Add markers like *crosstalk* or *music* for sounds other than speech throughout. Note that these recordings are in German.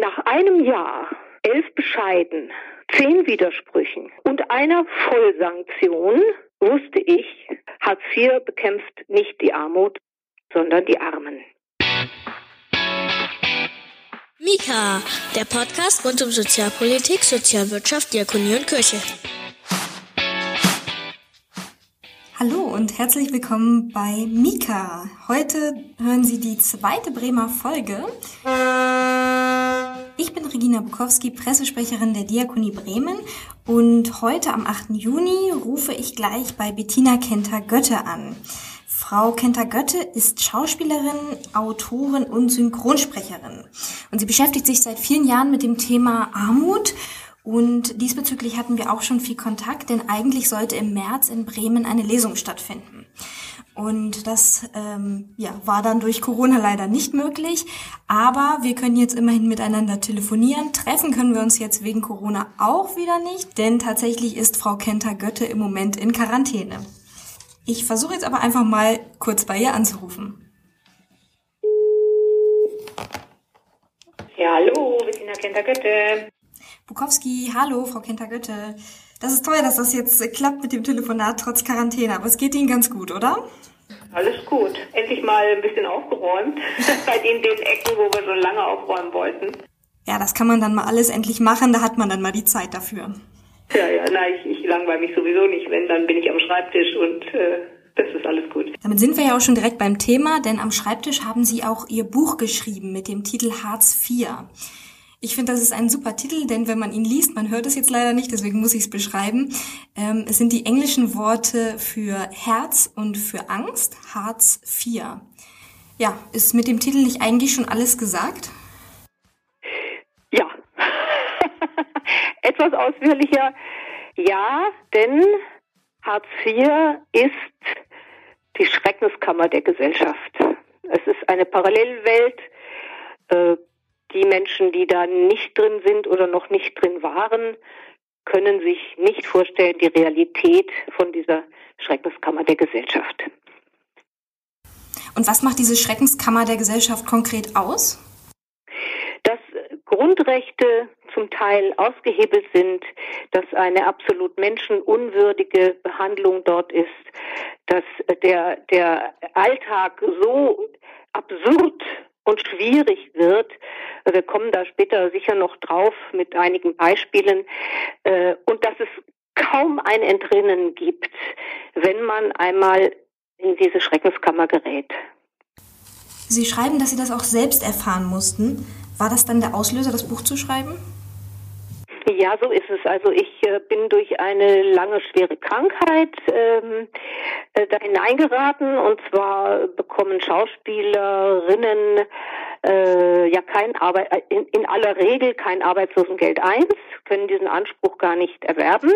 Nach einem Jahr, elf Bescheiden, zehn Widersprüchen und einer Vollsanktion wusste ich, Hartz IV bekämpft nicht die Armut, sondern die Armen. Mika, der Podcast rund um Sozialpolitik, Sozialwirtschaft, Diakonie und Kirche. Hallo und herzlich willkommen bei Mika. Heute hören Sie die zweite Bremer Folge. Regina Bukowski, Pressesprecherin der Diakonie Bremen und heute am 8. Juni rufe ich gleich bei Bettina Kenter-Götte an. Frau Kenter-Götte ist Schauspielerin, Autorin und Synchronsprecherin. Und sie beschäftigt sich seit vielen Jahren mit dem Thema Armut und diesbezüglich hatten wir auch schon viel Kontakt, denn eigentlich sollte im März in Bremen eine Lesung stattfinden. Und das ähm, ja, war dann durch Corona leider nicht möglich. Aber wir können jetzt immerhin miteinander telefonieren. Treffen können wir uns jetzt wegen Corona auch wieder nicht, denn tatsächlich ist Frau Kenter-Götte im Moment in Quarantäne. Ich versuche jetzt aber einfach mal kurz bei ihr anzurufen. Ja, hallo, Bettina Kenter-Götte. Bukowski, hallo, Frau Kenter-Götte. Das ist toll, dass das jetzt klappt mit dem Telefonat trotz Quarantäne, aber es geht Ihnen ganz gut, oder? Alles gut. Endlich mal ein bisschen aufgeräumt *laughs* bei den, den Ecken, wo wir schon lange aufräumen wollten. Ja, das kann man dann mal alles endlich machen, da hat man dann mal die Zeit dafür. Ja, ja, nein, ich, ich langweile mich sowieso nicht. Wenn, dann bin ich am Schreibtisch und äh, das ist alles gut. Damit sind wir ja auch schon direkt beim Thema, denn am Schreibtisch haben Sie auch Ihr Buch geschrieben mit dem Titel Hartz IV. Ich finde, das ist ein super Titel, denn wenn man ihn liest, man hört es jetzt leider nicht, deswegen muss ich es beschreiben. Ähm, es sind die englischen Worte für Herz und für Angst, Hartz IV. Ja, ist mit dem Titel nicht eigentlich schon alles gesagt? Ja. *laughs* Etwas ausführlicher. Ja, denn Hartz IV ist die Schreckenskammer der Gesellschaft. Es ist eine Parallelwelt, äh, die Menschen, die da nicht drin sind oder noch nicht drin waren, können sich nicht vorstellen, die Realität von dieser Schreckenskammer der Gesellschaft. Und was macht diese Schreckenskammer der Gesellschaft konkret aus? Dass Grundrechte zum Teil ausgehebelt sind, dass eine absolut menschenunwürdige Behandlung dort ist, dass der, der Alltag so absurd und schwierig wird. Wir kommen da später sicher noch drauf mit einigen Beispielen. Äh, und dass es kaum ein Entrinnen gibt, wenn man einmal in diese Schreckenskammer gerät. Sie schreiben, dass Sie das auch selbst erfahren mussten. War das dann der Auslöser, das Buch zu schreiben? Ja, so ist es. Also ich äh, bin durch eine lange schwere Krankheit ähm, äh, da hineingeraten und zwar bekommen Schauspielerinnen äh, ja kein Arbeit äh, in, in aller Regel kein Arbeitslosengeld 1, können diesen Anspruch gar nicht erwerben.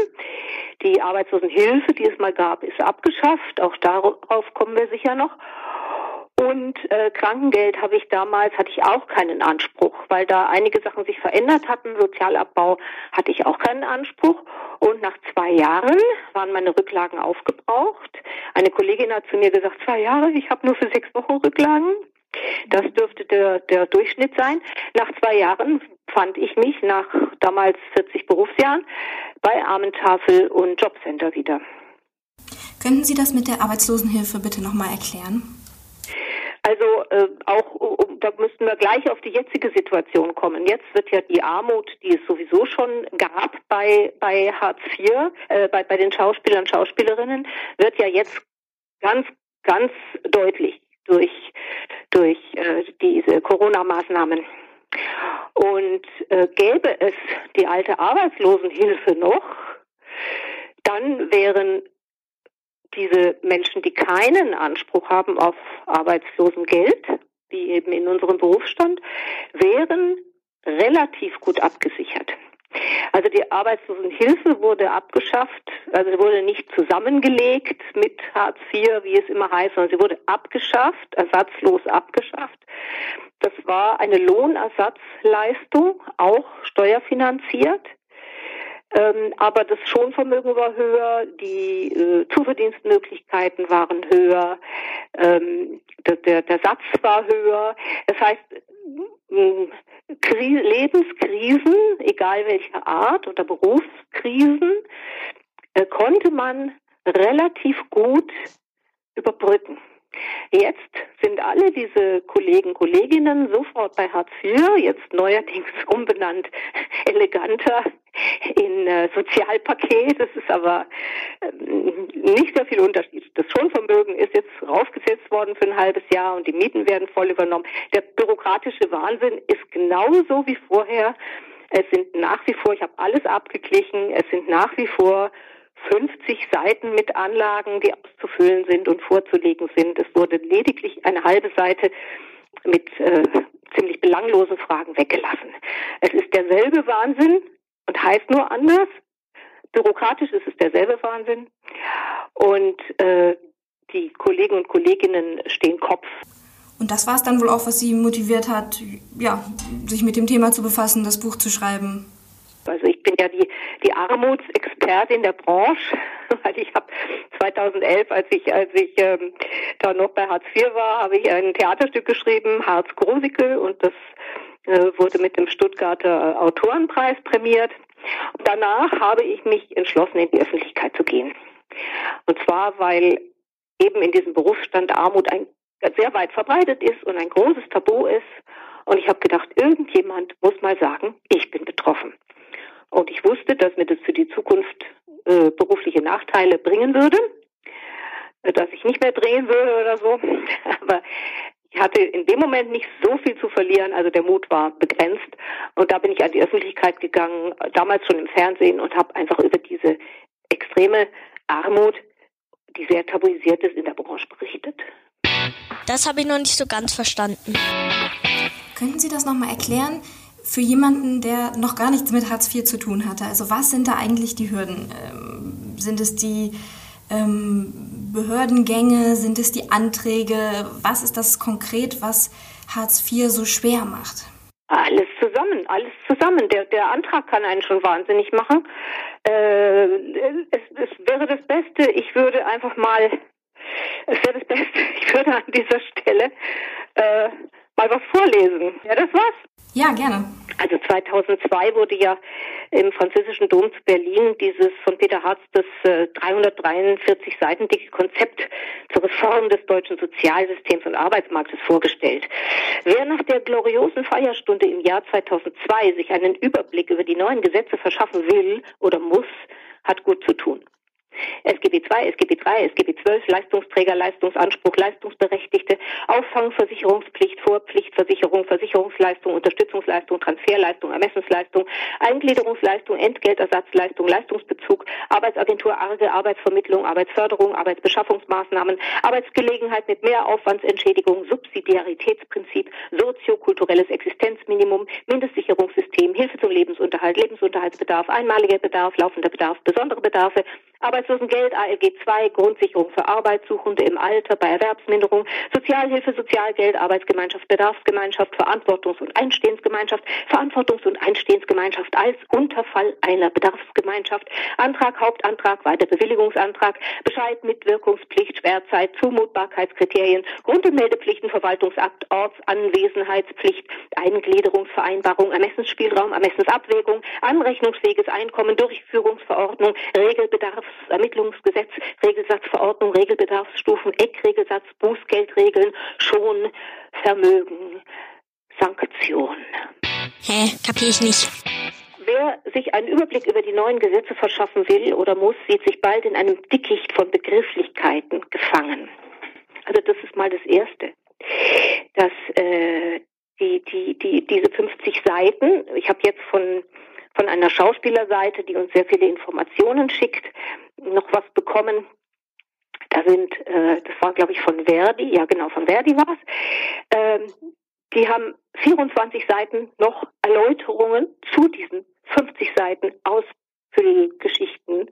Die Arbeitslosenhilfe, die es mal gab, ist abgeschafft. Auch darauf kommen wir sicher noch. Und äh, Krankengeld habe ich damals, hatte ich auch keinen Anspruch, weil da einige Sachen sich verändert hatten. Sozialabbau hatte ich auch keinen Anspruch. Und nach zwei Jahren waren meine Rücklagen aufgebraucht. Eine Kollegin hat zu mir gesagt, zwei Jahre, ich habe nur für sechs Wochen Rücklagen. Das dürfte der, der Durchschnitt sein. Nach zwei Jahren fand ich mich nach damals 40 Berufsjahren bei Armentafel und Jobcenter wieder. Könnten Sie das mit der Arbeitslosenhilfe bitte nochmal erklären? Also äh, auch um, da müssten wir gleich auf die jetzige Situation kommen. Jetzt wird ja die Armut, die es sowieso schon gab bei bei Hartz IV, äh, bei bei den Schauspielern Schauspielerinnen, wird ja jetzt ganz ganz deutlich durch durch äh, diese Corona-Maßnahmen. Und äh, gäbe es die alte Arbeitslosenhilfe noch, dann wären diese Menschen, die keinen Anspruch haben auf Arbeitslosengeld, wie eben in unserem Berufsstand, wären relativ gut abgesichert. Also die Arbeitslosenhilfe wurde abgeschafft, also wurde nicht zusammengelegt mit Hartz IV, wie es immer heißt, sondern sie wurde abgeschafft, ersatzlos abgeschafft. Das war eine Lohnersatzleistung, auch steuerfinanziert. Ähm, aber das Schonvermögen war höher, die äh, Zuverdienstmöglichkeiten waren höher, ähm, der, der, der Satz war höher. Das heißt, Lebenskrisen, egal welcher Art oder Berufskrisen, äh, konnte man relativ gut überbrücken. Jetzt sind alle diese Kollegen, Kolleginnen sofort bei Hartz IV, jetzt neuerdings *laughs* umbenannt, eleganter in äh, Sozialpaket. Das ist aber äh, nicht sehr viel Unterschied. Das Schonvermögen ist jetzt raufgesetzt worden für ein halbes Jahr und die Mieten werden voll übernommen. Der bürokratische Wahnsinn ist genauso wie vorher. Es sind nach wie vor, ich habe alles abgeglichen, es sind nach wie vor 50 Seiten mit Anlagen, die auszufüllen sind und vorzulegen sind. Es wurde lediglich eine halbe Seite mit äh, ziemlich belanglosen Fragen weggelassen. Es ist derselbe Wahnsinn und heißt nur anders. Bürokratisch ist es derselbe Wahnsinn. Und äh, die Kollegen und Kolleginnen stehen Kopf. Und das war es dann wohl auch, was Sie motiviert hat, ja, sich mit dem Thema zu befassen, das Buch zu schreiben. Also ich ja die, die Armutsexpertin der Branche, *laughs* weil ich habe 2011, als ich als ich ähm, da noch bei Hartz IV war, habe ich ein Theaterstück geschrieben, Harz Grosikel, und das äh, wurde mit dem Stuttgarter Autorenpreis prämiert. Danach habe ich mich entschlossen, in die Öffentlichkeit zu gehen. Und zwar, weil eben in diesem Berufsstand Armut ein sehr weit verbreitet ist und ein großes Tabu ist. Und ich habe gedacht, irgendjemand muss mal sagen, ich bin betroffen. Und ich wusste, dass mir das für die Zukunft äh, berufliche Nachteile bringen würde, äh, dass ich nicht mehr drehen würde oder so. *laughs* Aber ich hatte in dem Moment nicht so viel zu verlieren, also der Mut war begrenzt. Und da bin ich an die Öffentlichkeit gegangen, damals schon im Fernsehen und habe einfach über diese extreme Armut, die sehr tabuisiert ist, in der Branche berichtet. Das habe ich noch nicht so ganz verstanden. Könnten Sie das nochmal erklären? Für jemanden, der noch gar nichts mit Hartz IV zu tun hatte? Also was sind da eigentlich die Hürden? Ähm, sind es die ähm, Behördengänge? Sind es die Anträge? Was ist das konkret, was Hartz IV so schwer macht? Alles zusammen, alles zusammen. Der, der Antrag kann einen schon wahnsinnig machen. Äh, es, es wäre das Beste, ich würde einfach mal, es wäre das Beste, *laughs* ich würde an dieser Stelle äh, mal was vorlesen. Ja, das war's. Ja, gerne. Also 2002 wurde ja im französischen Dom zu Berlin dieses von Peter Hartz das äh, 343 Seiten dicke Konzept zur Reform des deutschen Sozialsystems und Arbeitsmarktes vorgestellt. Wer nach der gloriosen Feierstunde im Jahr 2002 sich einen Überblick über die neuen Gesetze verschaffen will oder muss, hat gut zu tun. SGB II, SGB III, SGB XII, Leistungsträger, Leistungsanspruch, Leistungsberechtigte, Auffangversicherungspflicht, Vorpflichtversicherung, Versicherungsleistung, Unterstützungsleistung, Transferleistung, Ermessensleistung, Eingliederungsleistung, Entgeltersatzleistung, Leistungsbezug, Arbeitsagentur Arge, Arbeitsvermittlung, Arbeitsförderung, Arbeitsbeschaffungsmaßnahmen, Arbeitsgelegenheit mit Mehraufwandsentschädigung, Subsidiaritätsprinzip, soziokulturelles Existenzminimum, Mindestsicherungssystem, Hilfe zum Lebensunterhalt, Lebensunterhaltsbedarf, einmaliger Bedarf, laufender Bedarf, besondere Bedarfe, Arbeitslosengeld, ALG II, Grundsicherung für Arbeitssuchende im Alter bei Erwerbsminderung, Sozialhilfe, Sozialgeld, Arbeitsgemeinschaft, Bedarfsgemeinschaft, Verantwortungs- und Einstehensgemeinschaft, Verantwortungs- und Einstehensgemeinschaft als Unterfall einer Bedarfsgemeinschaft, Antrag, Hauptantrag, Weiterbewilligungsantrag, Bescheid, Mitwirkungspflicht, Schwerzeit, Zumutbarkeitskriterien, Grund- und Meldepflichten, Verwaltungsakt, Ortsanwesenheitspflicht, Eingliederungsvereinbarung, Ermessensspielraum, Ermessensabwägung, anrechnungsfähiges Einkommen, Durchführungsverordnung, Regelbedarf, Ermittlungsgesetz, Regelsatzverordnung, Regelbedarfsstufen, Eckregelsatz, Bußgeldregeln, schon Vermögen, Sanktion. Hä, kapier ich nicht. Wer sich einen Überblick über die neuen Gesetze verschaffen will oder muss, sieht sich bald in einem Dickicht von Begrifflichkeiten gefangen. Also das ist mal das Erste. Dass äh, die, die, die, diese 50 Seiten, ich habe jetzt von von einer Schauspielerseite, die uns sehr viele Informationen schickt, noch was bekommen. Da sind, äh, das war glaube ich von Verdi, ja genau, von Verdi war es. Ähm, die haben 24 Seiten noch Erläuterungen zu diesen 50 Seiten Ausfüllgeschichten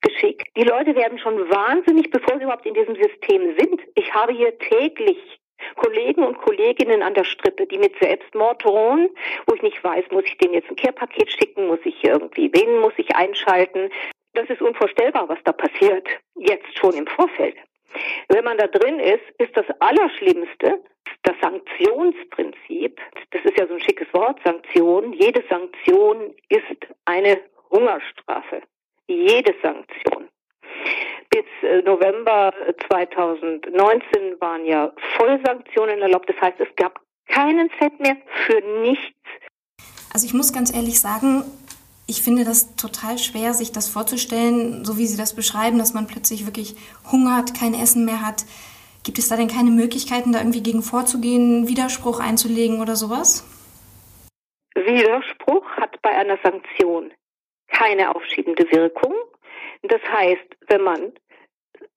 geschickt. Die Leute werden schon wahnsinnig, bevor sie überhaupt in diesem System sind. Ich habe hier täglich Kollegen und Kolleginnen an der Strippe, die mit Selbstmord drohen, wo ich nicht weiß, muss ich denen jetzt ein Care-Paket schicken, muss ich irgendwie, wen muss ich einschalten. Das ist unvorstellbar, was da passiert, jetzt schon im Vorfeld. Wenn man da drin ist, ist das Allerschlimmste, das Sanktionsprinzip, das ist ja so ein schickes Wort, Sanktion, jede Sanktion ist eine Hungerstrafe. Jede Sanktion. Bis äh, November 2019 waren ja Vollsanktionen erlaubt. Das heißt, es gab keinen Cent mehr für nichts. Also ich muss ganz ehrlich sagen, ich finde das total schwer, sich das vorzustellen, so wie Sie das beschreiben, dass man plötzlich wirklich hungert, kein Essen mehr hat. Gibt es da denn keine Möglichkeiten, da irgendwie gegen vorzugehen, Widerspruch einzulegen oder sowas? Widerspruch hat bei einer Sanktion keine aufschiebende Wirkung. Das heißt, wenn man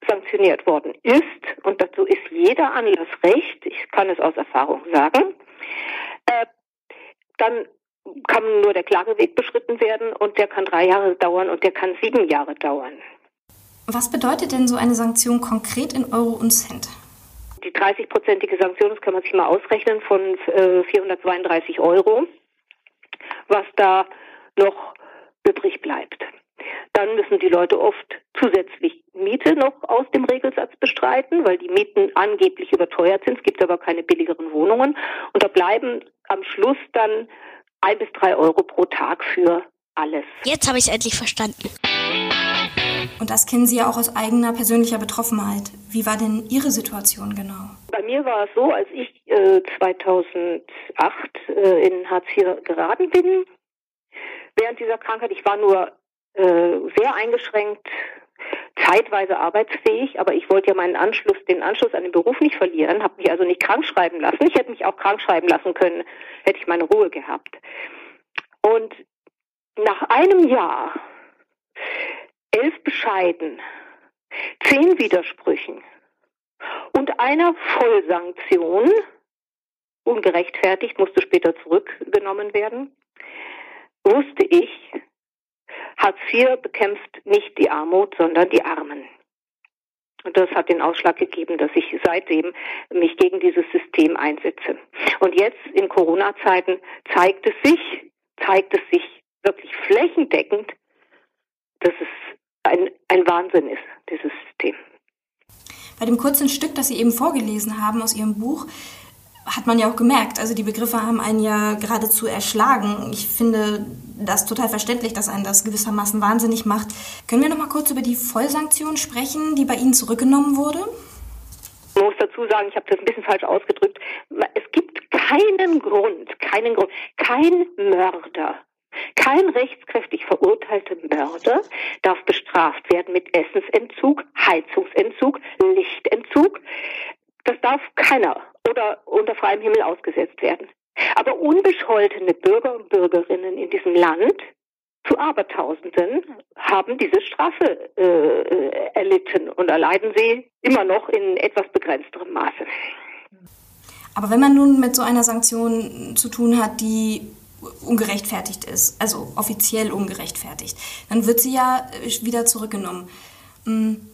sanktioniert worden ist, und dazu ist jeder Anlass recht, ich kann es aus Erfahrung sagen, äh, dann kann nur der Klageweg beschritten werden und der kann drei Jahre dauern und der kann sieben Jahre dauern. Was bedeutet denn so eine Sanktion konkret in Euro und Cent? Die 30-prozentige Sanktion, das kann man sich mal ausrechnen, von äh, 432 Euro, was da noch übrig bleibt. Dann müssen die Leute oft zusätzlich Miete noch aus dem Regelsatz bestreiten, weil die Mieten angeblich überteuert sind. Es gibt aber keine billigeren Wohnungen. Und da bleiben am Schluss dann ein bis drei Euro pro Tag für alles. Jetzt habe ich es endlich verstanden. Und das kennen Sie ja auch aus eigener persönlicher Betroffenheit. Wie war denn Ihre Situation genau? Bei mir war es so, als ich äh, 2008 äh, in Hartz IV geraten bin, während dieser Krankheit, ich war nur äh, sehr eingeschränkt, zeitweise arbeitsfähig, aber ich wollte ja meinen Anschluss, den Anschluss an den Beruf nicht verlieren, habe mich also nicht krank schreiben lassen. Ich hätte mich auch krank schreiben lassen können, hätte ich meine Ruhe gehabt. Und nach einem Jahr, elf Bescheiden, zehn Widersprüchen und einer Vollsanktion, ungerechtfertigt, musste später zurückgenommen werden, wusste ich, Hartz IV bekämpft nicht die Armut, sondern die Armen. Und das hat den Ausschlag gegeben, dass ich seitdem mich gegen dieses System einsetze. Und jetzt in Corona-Zeiten zeigt es sich, zeigt es sich wirklich flächendeckend, dass es ein, ein Wahnsinn ist, dieses System. Bei dem kurzen Stück, das Sie eben vorgelesen haben aus Ihrem Buch, hat man ja auch gemerkt. Also die Begriffe haben einen ja geradezu erschlagen. Ich finde das total verständlich, dass einen das gewissermaßen wahnsinnig macht. Können wir noch mal kurz über die Vollsanktion sprechen, die bei Ihnen zurückgenommen wurde? Ich muss dazu sagen, ich habe das ein bisschen falsch ausgedrückt. Es gibt keinen Grund, keinen Grund, kein Mörder, kein rechtskräftig verurteilter Mörder darf bestraft werden mit Essensentzug, Heizungsentzug, Lichtentzug. Das darf keiner oder unter freiem Himmel ausgesetzt werden. Aber unbescholtene Bürger und Bürgerinnen in diesem Land zu Abertausenden haben diese Strafe äh, erlitten und erleiden sie immer noch in etwas begrenzterem Maße. Aber wenn man nun mit so einer Sanktion zu tun hat, die ungerechtfertigt ist, also offiziell ungerechtfertigt, dann wird sie ja wieder zurückgenommen. Hm,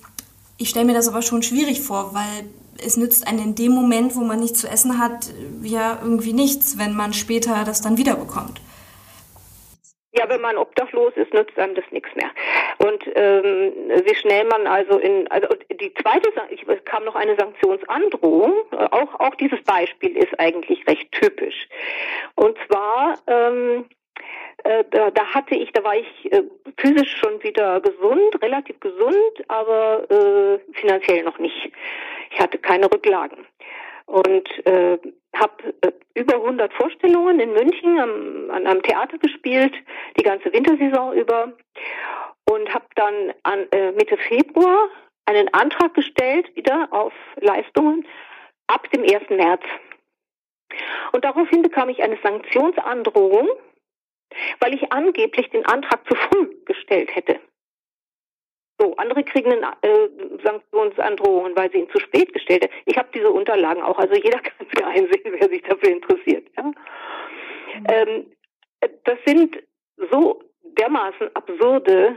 ich stelle mir das aber schon schwierig vor, weil es nützt einen in dem Moment, wo man nichts zu essen hat, ja irgendwie nichts, wenn man später das dann wiederbekommt. Ja, wenn man obdachlos ist, nützt einem das nichts mehr. Und ähm, wie schnell man also in, also die zweite, ich kam noch eine Sanktionsandrohung. Auch auch dieses Beispiel ist eigentlich recht typisch. Und zwar ähm, äh, da, da hatte ich, da war ich äh, physisch schon wieder gesund, relativ gesund, aber äh, finanziell noch nicht. Ich hatte keine Rücklagen und äh, habe äh, über 100 Vorstellungen in München am, an einem Theater gespielt, die ganze Wintersaison über und habe dann an, äh, Mitte Februar einen Antrag gestellt wieder auf Leistungen ab dem 1. März. Und daraufhin bekam ich eine Sanktionsandrohung, weil ich angeblich den Antrag zu früh gestellt hätte. So, andere kriegen äh, Sanktionsandrohungen, weil sie ihn zu spät gestellt haben. Ich habe diese Unterlagen auch, also jeder *laughs* kann sie einsehen, wer sich dafür interessiert. Ja? Mhm. Ähm, das sind so dermaßen absurde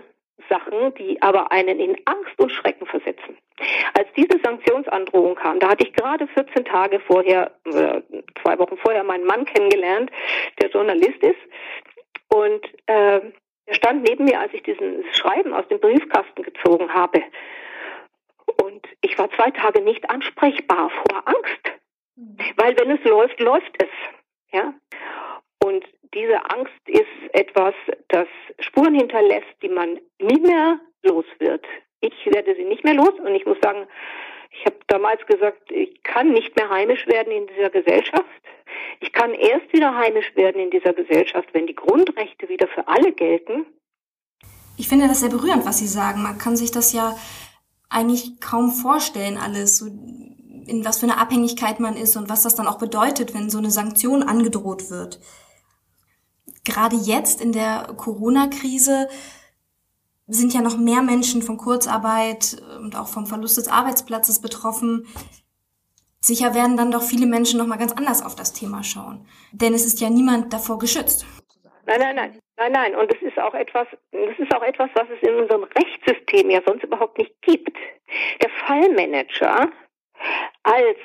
Sachen, die aber einen in Angst und Schrecken versetzen. Als diese Sanktionsandrohung kam, da hatte ich gerade 14 Tage vorher, äh, zwei Wochen vorher meinen Mann kennengelernt, der Journalist ist. Und äh, er stand neben mir, als ich diesen Schreiben aus dem Briefkasten gezogen habe. Und ich war zwei Tage nicht ansprechbar vor Angst. Weil wenn es läuft, läuft es. Ja? Und diese Angst ist etwas, das Spuren hinterlässt, die man nie mehr los wird. Ich werde sie nicht mehr los und ich muss sagen, ich habe damals gesagt, ich kann nicht mehr heimisch werden in dieser Gesellschaft. Ich kann erst wieder heimisch werden in dieser Gesellschaft, wenn die Grundrechte wieder für alle gelten. Ich finde das sehr berührend, was Sie sagen. Man kann sich das ja eigentlich kaum vorstellen, alles, so in was für eine Abhängigkeit man ist und was das dann auch bedeutet, wenn so eine Sanktion angedroht wird. Gerade jetzt in der Corona-Krise sind ja noch mehr Menschen von Kurzarbeit und auch vom Verlust des Arbeitsplatzes betroffen. Sicher werden dann doch viele Menschen noch mal ganz anders auf das Thema schauen, denn es ist ja niemand davor geschützt. Nein, nein, nein, nein, nein. Und es ist auch etwas, das ist auch etwas, was es in unserem Rechtssystem ja sonst überhaupt nicht gibt. Der Fallmanager als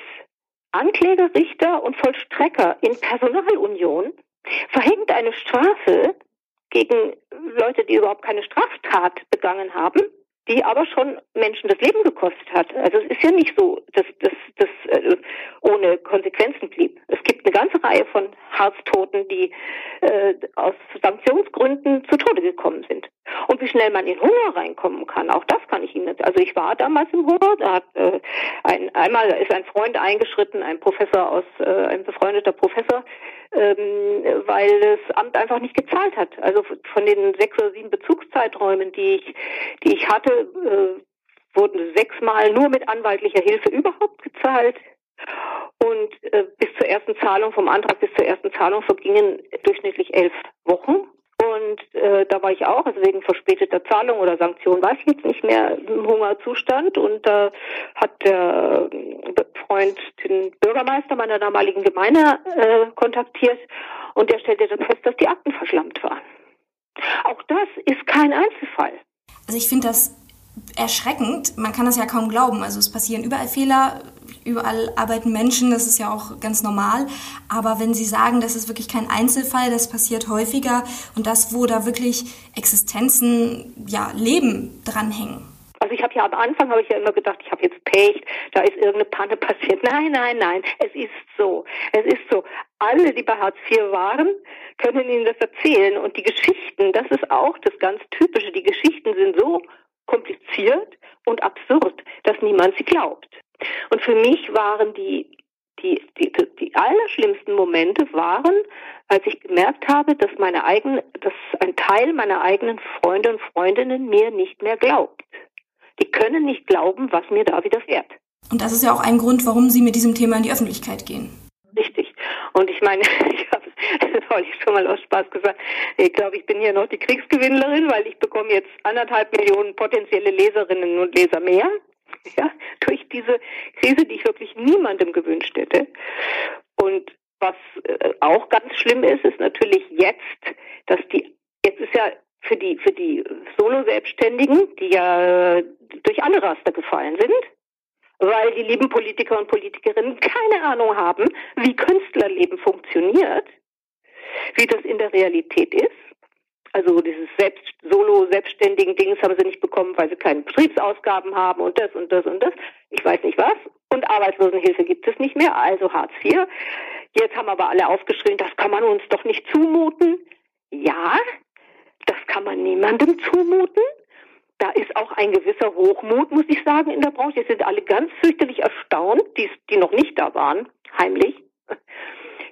Anklägerichter und Vollstrecker in Personalunion verhängt eine Strafe gegen Leute, die überhaupt keine Straftat begangen haben, die aber schon Menschen das Leben gekostet hat. Also es ist ja nicht so, dass das äh, ohne Konsequenzen blieb. Es gibt eine ganze Reihe von Harztoten, die äh, aus Sanktionsgründen zu Tode gekommen sind. Und wie schnell man in Hunger reinkommen kann, auch das kann ich Ihnen nicht. Also ich war damals im Hunger, da hat äh, ein, einmal ist ein Freund eingeschritten, ein Professor aus, äh, ein befreundeter Professor, ähm, weil das Amt einfach nicht gezahlt hat. Also von den sechs oder sieben Bezugszeiträumen, die ich, die ich hatte, äh, wurden sechsmal nur mit anwaltlicher Hilfe überhaupt gezahlt. Und äh, bis zur ersten Zahlung, vom Antrag bis zur ersten Zahlung vergingen durchschnittlich elf Wochen. Und äh, da war ich auch, also wegen verspäteter Zahlung oder Sanktion, weiß ich jetzt nicht mehr, im Hungerzustand. Und da äh, hat der Freund den Bürgermeister meiner damaligen Gemeinde äh, kontaktiert und der stellte dann fest, dass die Akten verschlammt waren. Auch das ist kein Einzelfall. Also ich finde das erschreckend. Man kann das ja kaum glauben. Also es passieren überall Fehler, überall arbeiten Menschen, das ist ja auch ganz normal. Aber wenn Sie sagen, das ist wirklich kein Einzelfall, das passiert häufiger und das, wo da wirklich Existenzen, ja, Leben dranhängen. Also ich habe ja am Anfang habe ich ja immer gedacht, ich habe jetzt Pech, da ist irgendeine Panne *laughs* passiert. Nein, nein, nein, es ist so. Es ist so. Alle, die bei Hartz IV waren, können Ihnen das erzählen. Und die Geschichten, das ist auch das ganz Typische. Die Geschichten sind so kompliziert und absurd, dass niemand sie glaubt. Und für mich waren die, die, die, die allerschlimmsten Momente waren, als ich gemerkt habe, dass meine eigenen, dass ein Teil meiner eigenen Freunde und Freundinnen mir nicht mehr glaubt. Die können nicht glauben, was mir da widerfährt. Und das ist ja auch ein Grund, warum Sie mit diesem Thema in die Öffentlichkeit gehen. Richtig. Und ich meine, *laughs* ich habe es neulich schon mal aus Spaß gesagt, ich glaube, ich bin hier noch die Kriegsgewinnlerin, weil ich bekomme jetzt anderthalb Millionen potenzielle Leserinnen und Leser mehr. Ja, durch diese Krise, die ich wirklich niemandem gewünscht hätte. Und was äh, auch ganz schlimm ist, ist natürlich jetzt, dass die, jetzt ist ja für die, für die Solo-Selbstständigen, die ja durch alle Raster gefallen sind, weil die lieben Politiker und Politikerinnen keine Ahnung haben, wie Künstlerleben funktioniert, wie das in der Realität ist. Also dieses selbst solo selbstständigen Dings haben sie nicht bekommen, weil sie keine Betriebsausgaben haben und das und das und das. Ich weiß nicht was. Und Arbeitslosenhilfe gibt es nicht mehr, also Hartz IV. Jetzt haben aber alle aufgeschrien, das kann man uns doch nicht zumuten. Ja, das kann man niemandem zumuten. Da ist auch ein gewisser Hochmut, muss ich sagen, in der Branche. Jetzt sind alle ganz fürchterlich erstaunt, die, die noch nicht da waren, heimlich,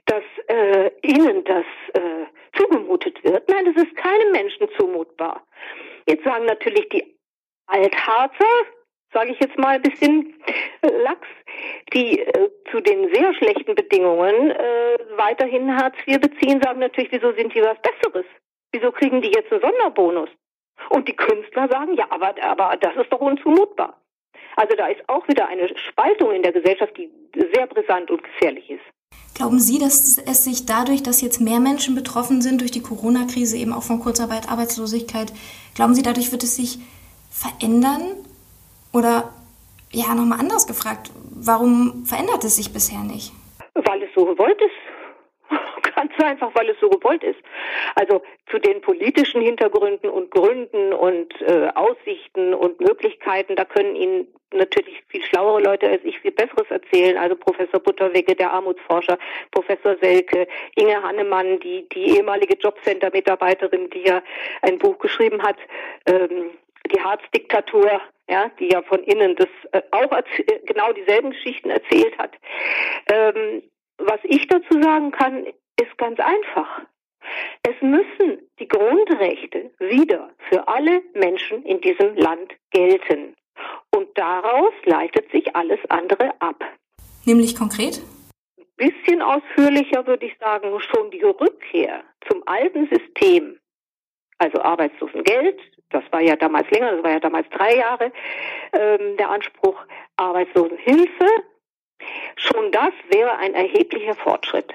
dass äh, ihnen das äh, zugemutet wird. Nein, das ist keinem Menschen zumutbar. Jetzt sagen natürlich die Altharzer, sage ich jetzt mal ein bisschen äh, lax, die äh, zu den sehr schlechten Bedingungen äh, weiterhin Hartz IV beziehen, sagen natürlich, wieso sind die was Besseres? Wieso kriegen die jetzt einen Sonderbonus? Und die Künstler sagen, ja, aber, aber das ist doch unzumutbar. Also da ist auch wieder eine Spaltung in der Gesellschaft, die sehr brisant und gefährlich ist. Glauben Sie, dass es sich dadurch, dass jetzt mehr Menschen betroffen sind durch die Corona-Krise, eben auch von Kurzarbeit, Arbeitslosigkeit, glauben Sie, dadurch wird es sich verändern? Oder ja, nochmal anders gefragt, warum verändert es sich bisher nicht? Weil es so gewollt ist. Einfach, weil es so gewollt ist. Also zu den politischen Hintergründen und Gründen und äh, Aussichten und Möglichkeiten, da können Ihnen natürlich viel schlauere Leute als ich viel Besseres erzählen. Also Professor Butterwegge, der Armutsforscher, Professor Selke, Inge Hannemann, die, die ehemalige Jobcenter-Mitarbeiterin, die ja ein Buch geschrieben hat, ähm, die Harzdiktatur, ja, die ja von innen das äh, auch genau dieselben Geschichten erzählt hat. Ähm, was ich dazu sagen kann, ist ganz einfach. Es müssen die Grundrechte wieder für alle Menschen in diesem Land gelten. Und daraus leitet sich alles andere ab. Nämlich konkret? Ein bisschen ausführlicher würde ich sagen, schon die Rückkehr zum alten System, also Arbeitslosengeld, das war ja damals länger, das war ja damals drei Jahre, ähm, der Anspruch Arbeitslosenhilfe, schon das wäre ein erheblicher Fortschritt.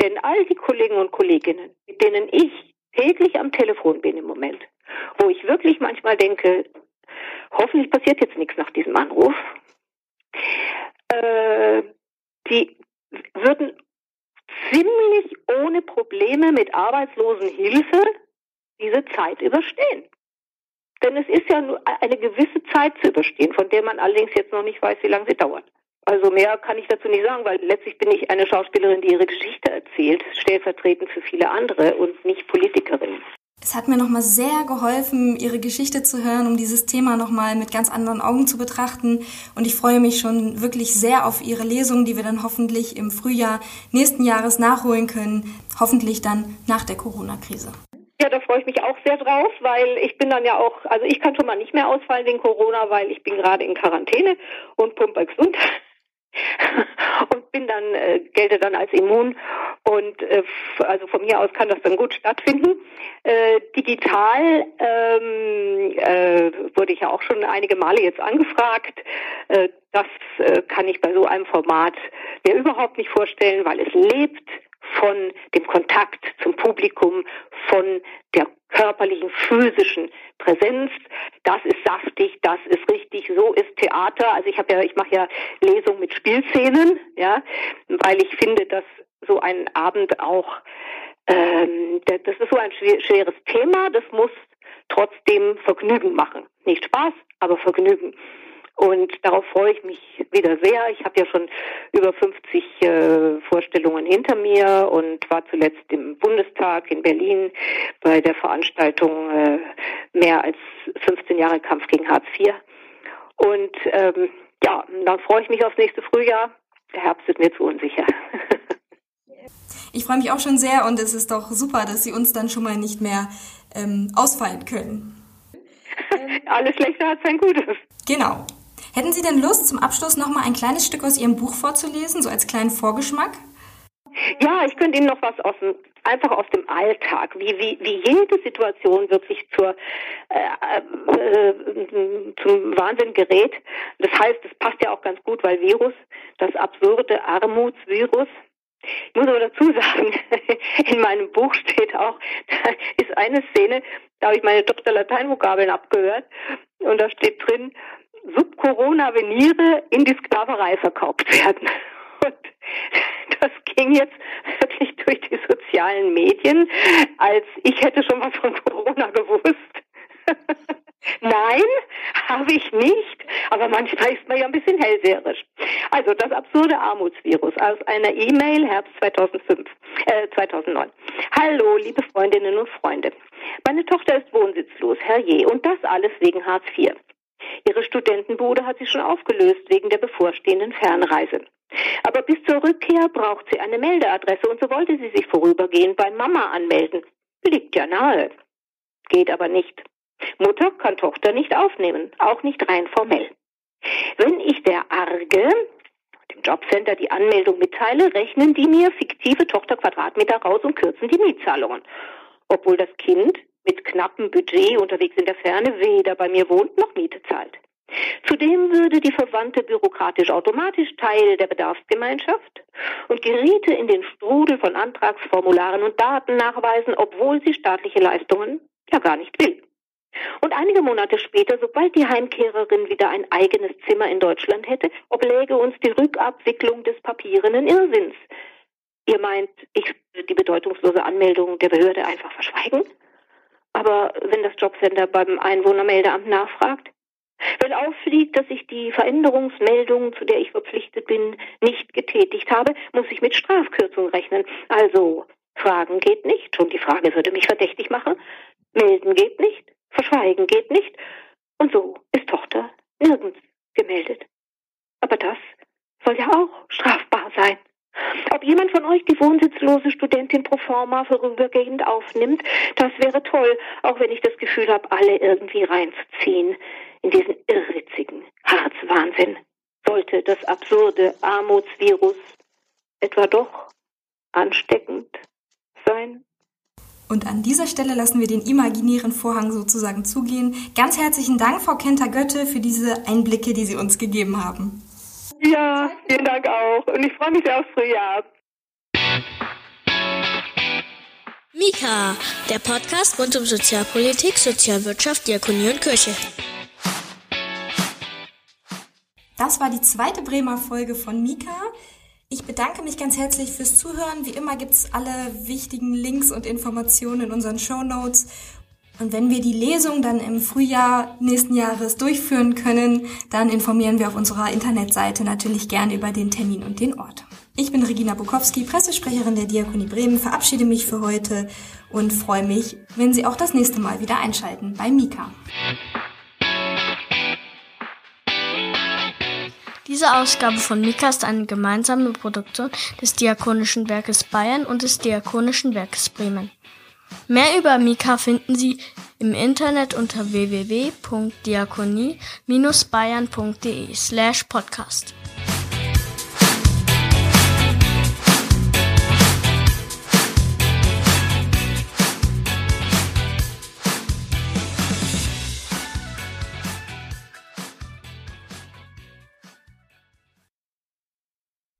Denn all die Kollegen und Kolleginnen, mit denen ich täglich am Telefon bin im Moment, wo ich wirklich manchmal denke, hoffentlich passiert jetzt nichts nach diesem Anruf, äh, die würden ziemlich ohne Probleme mit Arbeitslosenhilfe diese Zeit überstehen. Denn es ist ja nur eine gewisse Zeit zu überstehen, von der man allerdings jetzt noch nicht weiß, wie lange sie dauert. Also mehr kann ich dazu nicht sagen, weil letztlich bin ich eine Schauspielerin, die ihre Geschichte erzählt, stellvertretend für viele andere und nicht Politikerin. Es hat mir nochmal sehr geholfen, Ihre Geschichte zu hören, um dieses Thema nochmal mit ganz anderen Augen zu betrachten. Und ich freue mich schon wirklich sehr auf Ihre Lesung, die wir dann hoffentlich im Frühjahr nächsten Jahres nachholen können. Hoffentlich dann nach der Corona-Krise. Ja, da freue ich mich auch sehr drauf, weil ich bin dann ja auch, also ich kann schon mal nicht mehr ausfallen wegen Corona, weil ich bin gerade in Quarantäne und pumper gesund. *laughs* und bin dann äh, gelte dann als immun und äh, also von mir aus kann das dann gut stattfinden. Äh, digital ähm, äh, wurde ich ja auch schon einige Male jetzt angefragt. Äh, das äh, kann ich bei so einem Format mir überhaupt nicht vorstellen, weil es lebt von dem Kontakt zum Publikum, von der körperlichen, physischen Präsenz. Das ist saftig, das ist richtig, so ist Theater. Also ich habe ja, ich mache ja Lesungen mit Spielszenen, ja, weil ich finde, dass so ein Abend auch, ähm, das ist so ein schweres Thema, das muss trotzdem Vergnügen machen. Nicht Spaß, aber Vergnügen. Und darauf freue ich mich wieder sehr. Ich habe ja schon über 50 äh, Vorstellungen hinter mir und war zuletzt im Bundestag in Berlin bei der Veranstaltung äh, mehr als 15 Jahre Kampf gegen Hartz IV. Und ähm, ja, dann freue ich mich aufs nächste Frühjahr. Der Herbst ist mir zu unsicher. *laughs* ich freue mich auch schon sehr und es ist doch super, dass Sie uns dann schon mal nicht mehr ähm, ausfallen können. *laughs* Alles Schlechte hat sein Gutes. Genau. Hätten Sie denn Lust, zum Abschluss noch mal ein kleines Stück aus Ihrem Buch vorzulesen, so als kleinen Vorgeschmack? Ja, ich könnte Ihnen noch was aus einfach aus dem Alltag, wie, wie, wie jede Situation wirklich zur, äh, äh, zum Wahnsinn gerät. Das heißt, es passt ja auch ganz gut, weil Virus, das absurde Armutsvirus, ich muss aber dazu sagen, *laughs* in meinem Buch steht auch, da ist eine Szene, da habe ich meine Dr. Lateinvokabeln abgehört und da steht drin, Sub-Corona-Veniere in die Sklaverei verkauft werden. Und das ging jetzt wirklich durch die sozialen Medien, als ich hätte schon was von Corona gewusst. *laughs* Nein, habe ich nicht, aber manchmal ist man ja ein bisschen hellseherisch. Also das absurde Armutsvirus aus einer E-Mail Herbst 2005, äh, 2009. Hallo, liebe Freundinnen und Freunde. Meine Tochter ist wohnsitzlos, herrje, und das alles wegen Hartz IV. Ihre Studentenbude hat sie schon aufgelöst wegen der bevorstehenden Fernreise. Aber bis zur Rückkehr braucht sie eine Meldeadresse und so wollte sie sich vorübergehend bei Mama anmelden. Liegt ja nahe. Geht aber nicht. Mutter kann Tochter nicht aufnehmen, auch nicht rein formell. Wenn ich der Arge, dem Jobcenter, die Anmeldung mitteile, rechnen die mir fiktive Tochterquadratmeter raus und kürzen die Mietzahlungen. Obwohl das Kind mit knappem Budget unterwegs in der Ferne weder bei mir wohnt noch Miete zahlt. Zudem würde die Verwandte bürokratisch automatisch Teil der Bedarfsgemeinschaft und geriete in den Strudel von Antragsformularen und Datennachweisen, obwohl sie staatliche Leistungen ja gar nicht will. Und einige Monate später, sobald die Heimkehrerin wieder ein eigenes Zimmer in Deutschland hätte, obläge uns die Rückabwicklung des papierenden Irrsinns. Ihr meint, ich würde die bedeutungslose Anmeldung der Behörde einfach verschweigen? Aber wenn das Jobcenter beim Einwohnermeldeamt nachfragt? Wenn auffliegt, dass ich die Veränderungsmeldung, zu der ich verpflichtet bin, nicht getätigt habe, muss ich mit Strafkürzung rechnen. Also, Fragen geht nicht, und die Frage würde mich verdächtig machen. Melden geht nicht, verschweigen geht nicht. Und so ist Tochter nirgends gemeldet. Aber das soll ja auch strafbar sein. Ob jemand von euch die wohnsitzlose Studentin pro forma vorübergehend aufnimmt, das wäre toll, auch wenn ich das Gefühl habe, alle irgendwie reinzuziehen in diesen irrwitzigen Harzwahnsinn. Sollte das absurde Armutsvirus etwa doch ansteckend sein? Und an dieser Stelle lassen wir den imaginären Vorhang sozusagen zugehen. Ganz herzlichen Dank, Frau Kenter-Götte, für diese Einblicke, die Sie uns gegeben haben. Ja, vielen Dank auch. Und ich freue mich sehr aufs Frühjahr. Mika, der Podcast rund um Sozialpolitik, Sozialwirtschaft, Diakonie und Kirche. Das war die zweite Bremer Folge von Mika. Ich bedanke mich ganz herzlich fürs Zuhören. Wie immer gibt es alle wichtigen Links und Informationen in unseren Show Notes. Und wenn wir die Lesung dann im Frühjahr nächsten Jahres durchführen können, dann informieren wir auf unserer Internetseite natürlich gerne über den Termin und den Ort. Ich bin Regina Bukowski, Pressesprecherin der Diakonie Bremen, verabschiede mich für heute und freue mich, wenn Sie auch das nächste Mal wieder einschalten bei Mika. Diese Ausgabe von Mika ist eine gemeinsame Produktion des Diakonischen Werkes Bayern und des Diakonischen Werkes Bremen. Mehr über Mika finden Sie im Internet unter www.diakonie-bayern.de slash podcast.